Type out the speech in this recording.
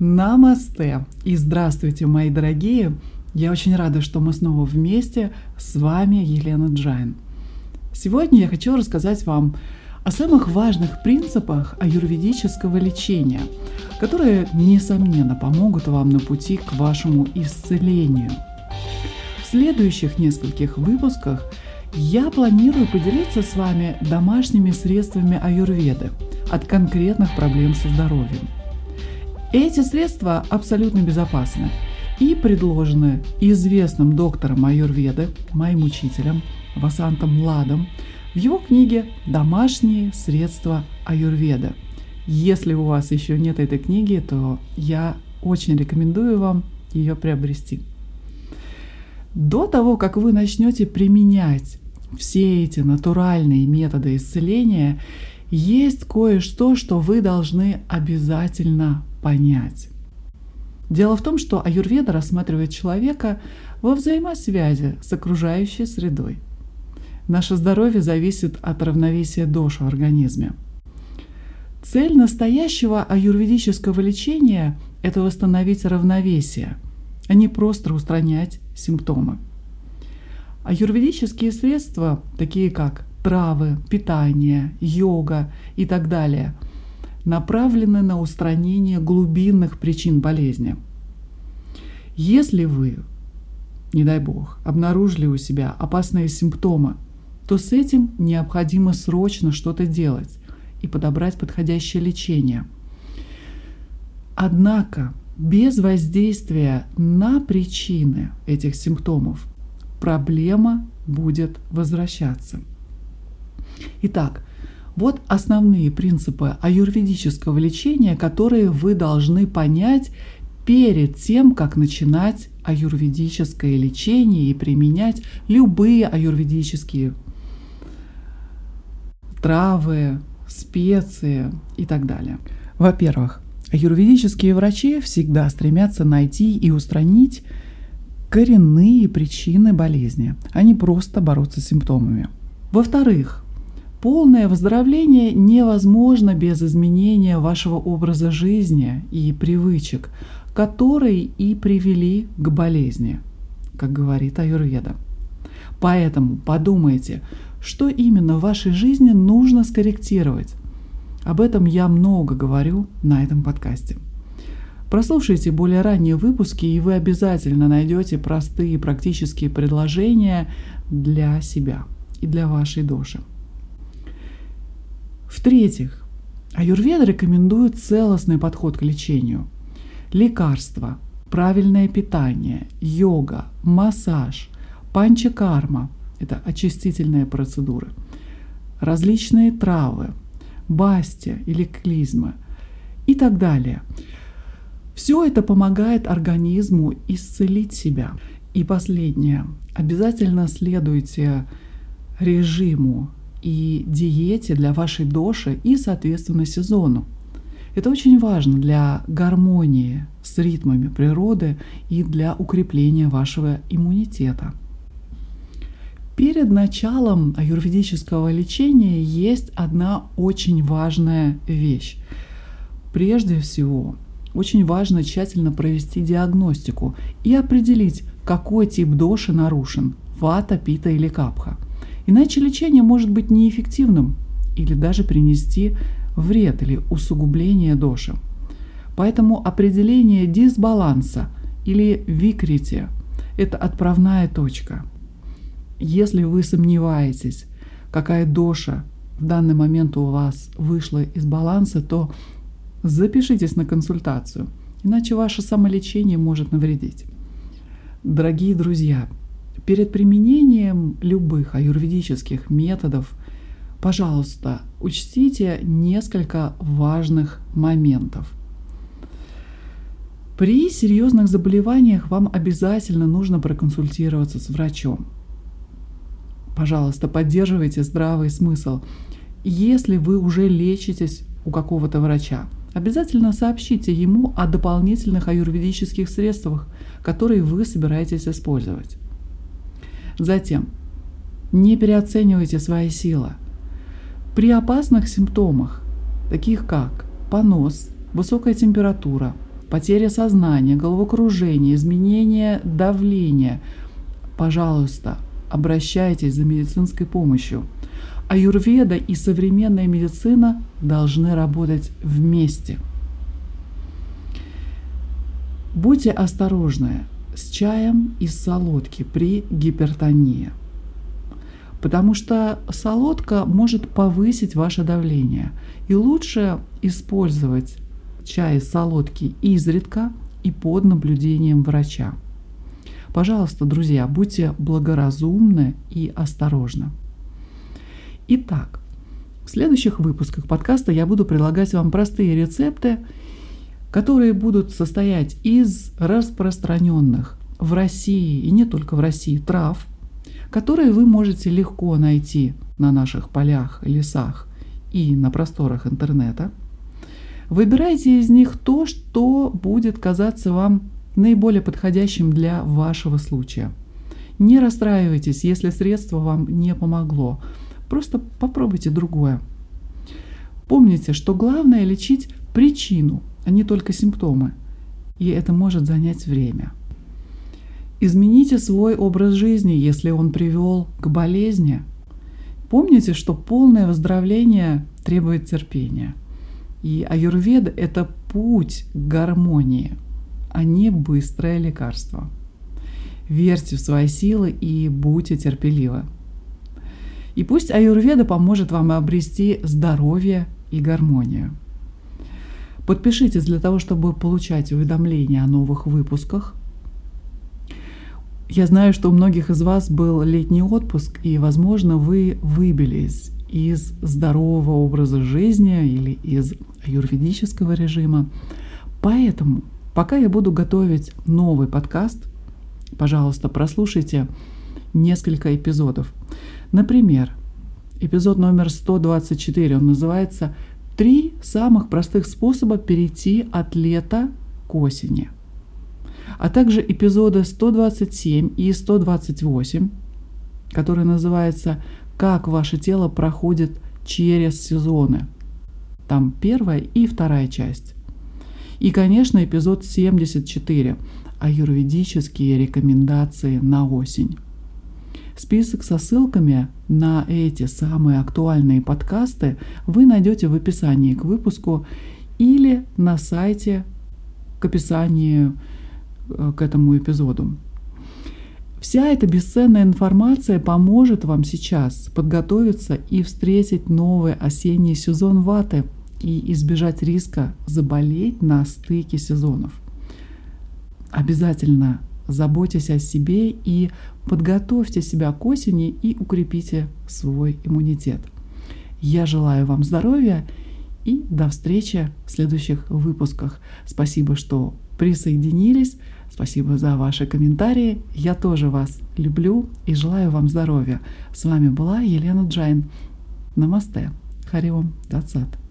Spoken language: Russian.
Намасте и здравствуйте, мои дорогие! Я очень рада, что мы снова вместе. С вами Елена Джайн. Сегодня я хочу рассказать вам о самых важных принципах аюрведического лечения, которые, несомненно, помогут вам на пути к вашему исцелению. В следующих нескольких выпусках я планирую поделиться с вами домашними средствами аюрведы от конкретных проблем со здоровьем – эти средства абсолютно безопасны и предложены известным доктором аюрведы, моим учителем Васантом Ладом, в его книге «Домашние средства аюрведа». Если у вас еще нет этой книги, то я очень рекомендую вам ее приобрести. До того, как вы начнете применять все эти натуральные методы исцеления, есть кое-что, что вы должны обязательно понять. Дело в том, что аюрведа рассматривает человека во взаимосвязи с окружающей средой. Наше здоровье зависит от равновесия дош в организме. Цель настоящего аюрведического лечения – это восстановить равновесие, а не просто устранять симптомы. Аюрведические средства, такие как травы, питание, йога и так далее – направлены на устранение глубинных причин болезни. Если вы, не дай бог, обнаружили у себя опасные симптомы, то с этим необходимо срочно что-то делать и подобрать подходящее лечение. Однако без воздействия на причины этих симптомов проблема будет возвращаться. Итак, вот основные принципы аюрведического лечения, которые вы должны понять перед тем, как начинать аюрведическое лечение и применять любые аюрведические травы, специи и так далее. Во-первых, аюрведические врачи всегда стремятся найти и устранить коренные причины болезни, а не просто бороться с симптомами. Во-вторых, Полное выздоровление невозможно без изменения вашего образа жизни и привычек, которые и привели к болезни, как говорит Аюрведа. Поэтому подумайте, что именно в вашей жизни нужно скорректировать. Об этом я много говорю на этом подкасте. Прослушайте более ранние выпуски, и вы обязательно найдете простые практические предложения для себя и для вашей души. В-третьих, аюрведа рекомендует целостный подход к лечению. Лекарства, правильное питание, йога, массаж, панчакарма – это очистительные процедуры, различные травы, басти или клизмы и так далее. Все это помогает организму исцелить себя. И последнее. Обязательно следуйте режиму и диете для вашей доши и, соответственно, сезону. Это очень важно для гармонии с ритмами природы и для укрепления вашего иммунитета. Перед началом аюрведического лечения есть одна очень важная вещь. Прежде всего, очень важно тщательно провести диагностику и определить, какой тип доши нарушен – вата, пита или капха – Иначе лечение может быть неэффективным или даже принести вред или усугубление доши. Поэтому определение дисбаланса или викрити – это отправная точка. Если вы сомневаетесь, какая доша в данный момент у вас вышла из баланса, то запишитесь на консультацию, иначе ваше самолечение может навредить. Дорогие друзья, Перед применением любых аюрведических методов, пожалуйста, учтите несколько важных моментов. При серьезных заболеваниях вам обязательно нужно проконсультироваться с врачом. Пожалуйста, поддерживайте здравый смысл. Если вы уже лечитесь у какого-то врача, обязательно сообщите ему о дополнительных аюрведических средствах, которые вы собираетесь использовать. Затем, не переоценивайте свои силы. При опасных симптомах, таких как понос, высокая температура, потеря сознания, головокружение, изменение давления, пожалуйста, обращайтесь за медицинской помощью. Аюрведа и современная медицина должны работать вместе. Будьте осторожны с чаем из солодки при гипертонии, потому что солодка может повысить ваше давление. И лучше использовать чай из солодки изредка и под наблюдением врача. Пожалуйста, друзья, будьте благоразумны и осторожны. Итак, в следующих выпусках подкаста я буду предлагать вам простые рецепты, которые будут состоять из распространенных в России и не только в России трав, которые вы можете легко найти на наших полях, лесах и на просторах интернета. Выбирайте из них то, что будет казаться вам наиболее подходящим для вашего случая. Не расстраивайтесь, если средство вам не помогло. Просто попробуйте другое. Помните, что главное лечить причину, не только симптомы. И это может занять время. Измените свой образ жизни, если он привел к болезни. Помните, что полное выздоровление требует терпения. И аюрведа – это путь к гармонии – а не быстрое лекарство. Верьте в свои силы и будьте терпеливы. И пусть аюрведа поможет вам обрести здоровье и гармонию. Подпишитесь для того, чтобы получать уведомления о новых выпусках. Я знаю, что у многих из вас был летний отпуск, и, возможно, вы выбились из здорового образа жизни или из аюрведического режима. Поэтому Пока я буду готовить новый подкаст, пожалуйста, прослушайте несколько эпизодов. Например, эпизод номер 124, он называется «Три самых простых способа перейти от лета к осени». А также эпизоды 127 и 128, который называется «Как ваше тело проходит через сезоны». Там первая и вторая часть. И, конечно, эпизод 74 «Аюрведические рекомендации на осень». Список со ссылками на эти самые актуальные подкасты вы найдете в описании к выпуску или на сайте к описанию э, к этому эпизоду. Вся эта бесценная информация поможет вам сейчас подготовиться и встретить новый осенний сезон ваты – и избежать риска заболеть на стыке сезонов. Обязательно заботьтесь о себе и подготовьте себя к осени и укрепите свой иммунитет. Я желаю вам здоровья и до встречи в следующих выпусках. Спасибо, что присоединились. Спасибо за ваши комментарии. Я тоже вас люблю и желаю вам здоровья. С вами была Елена Джайн. Намасте. Хариом Дацат.